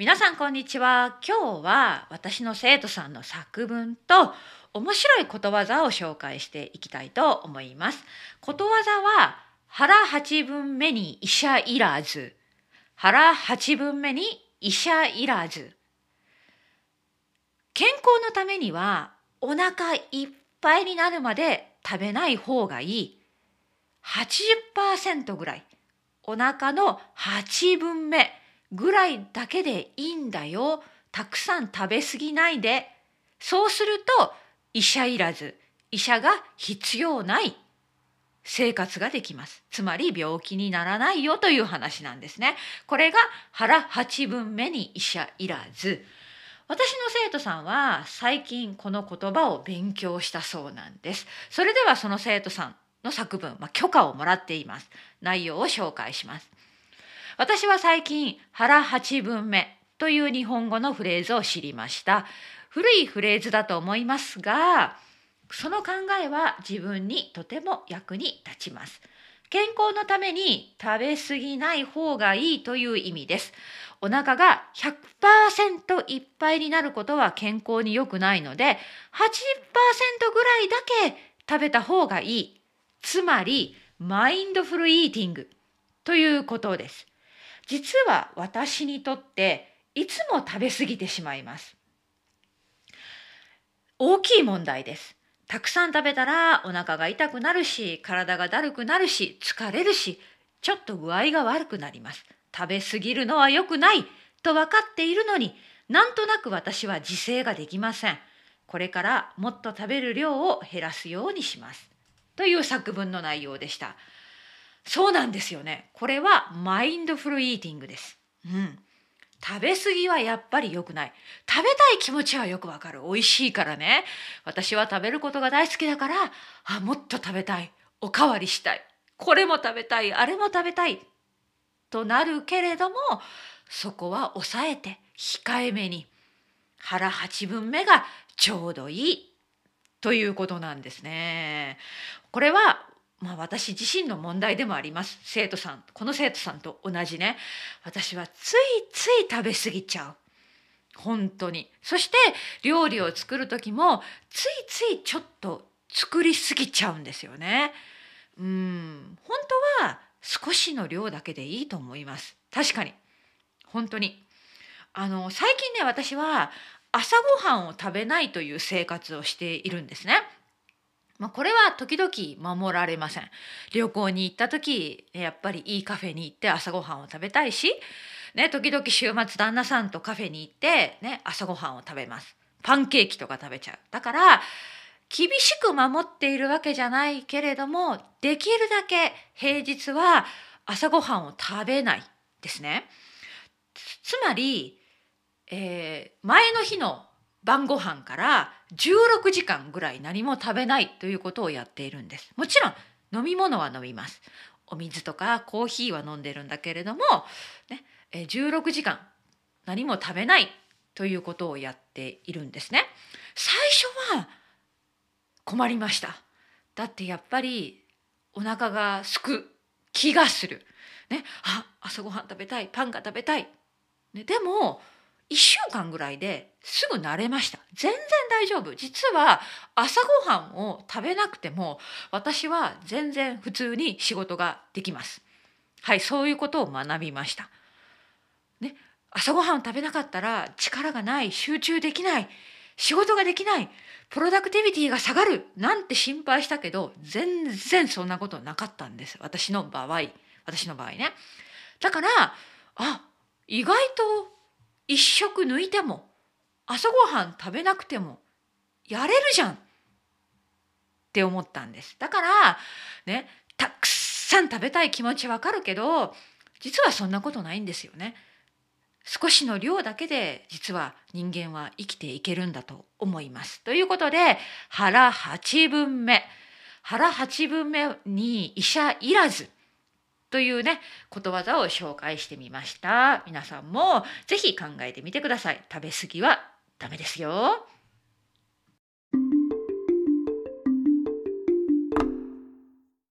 皆さんこんにちは。今日は私の生徒さんの作文と面白いことわざを紹介していきたいと思います。ことわざは腹八分目に医者いらず。腹八分目に医者いらず。健康のためにはお腹いっぱいになるまで食べない方がいい。80%ぐらい。お腹の8分目。ぐらいだけでいいんだよ。たくさん食べ過ぎないで。そうすると医者いらず。医者が必要ない。生活ができます。つまり病気にならないよ。という話なんですね。これが腹八分目に医者いらず。私の生徒さんは最近この言葉を勉強したそうなんです。それではその生徒さんの作文、まあ、許可をもらっています。内容を紹介します。私は最近腹八分目という日本語のフレーズを知りました。古いフレーズだと思いますがその考えは自分にとても役に立ちます。健康のために食べ過ぎない方がいいという意味です。お腹が100%いっぱいになることは健康に良くないので80%ぐらいだけ食べた方がいい。つまりマインドフルイーティングということです。実は私にとっていつも食べ過ぎてしまいます。大きい問題です。たくさん食べたらお腹が痛くなるし体がだるくなるし疲れるしちょっと具合が悪くなります。食べ過ぎるのは良くないと分かっているのになんとなく私は自制ができません。これからもっと食べる量を減らすようにします。という作文の内容でした。そうなんですよね。これはマインドフルイーティングです。うん。食べ過ぎはやっぱり良くない。食べたい気持ちはよくわかる。美味しいからね。私は食べることが大好きだから、あ、もっと食べたい。おかわりしたい。これも食べたい。あれも食べたい。となるけれども、そこは抑えて控えめに腹八分目がちょうどいいということなんですね。これはまあ、私自身の問題でもあります。生徒さんこの生徒さんと同じね。私はついつい食べ過ぎちゃう。本当に。そして料理を作る時もついついちょっと作りすぎちゃうんですよね。うん。本当は少しの量だけでいいと思います。確かに。本当に。あの最近ね私は朝ごはんを食べないという生活をしているんですね。まあ、これは時々守られません。旅行に行った時やっぱりいいカフェに行って朝ごはんを食べたいし、ね、時々週末旦那さんとカフェに行って、ね、朝ごはんを食べます。パンケーキとか食べちゃう。だから厳しく守っているわけじゃないけれどもできるだけ平日は朝ごはんを食べないですね。つまり、えー、前の日の晩ご飯から16時間ぐらい何も食べないということをやっているんです。もちろん飲み物は飲みます。お水とかコーヒーは飲んでるんだけれども、ね、16時間何も食べないということをやっているんですね。最初は困りました。だってやっぱりお腹がすく気がする。ね、あ朝ごはん食べたいパンが食べたい。ね、でも1週間ぐらいですぐ慣れました。全然大丈夫。実は朝ごはんを食べなくても私は全然普通に仕事ができます。はいそういうことを学びました。ね朝ごはんを食べなかったら力がない集中できない仕事ができないプロダクティビティが下がるなんて心配したけど全然そんなことなかったんです。私の場合。私の場合ね。だからあ意外と一食抜いても朝ごはん食べなくてもやれるじゃんって思ったんです。だからねたくさん食べたい気持ちわかるけど実はそんなことないんですよね。少しの量だけで実は人間は生きていけるんだと思います。ということで腹八分目腹八分目に医者いらずというねことわざを紹介してみました。皆さんも是非考えてみてください。食べ過ぎはダメですよ。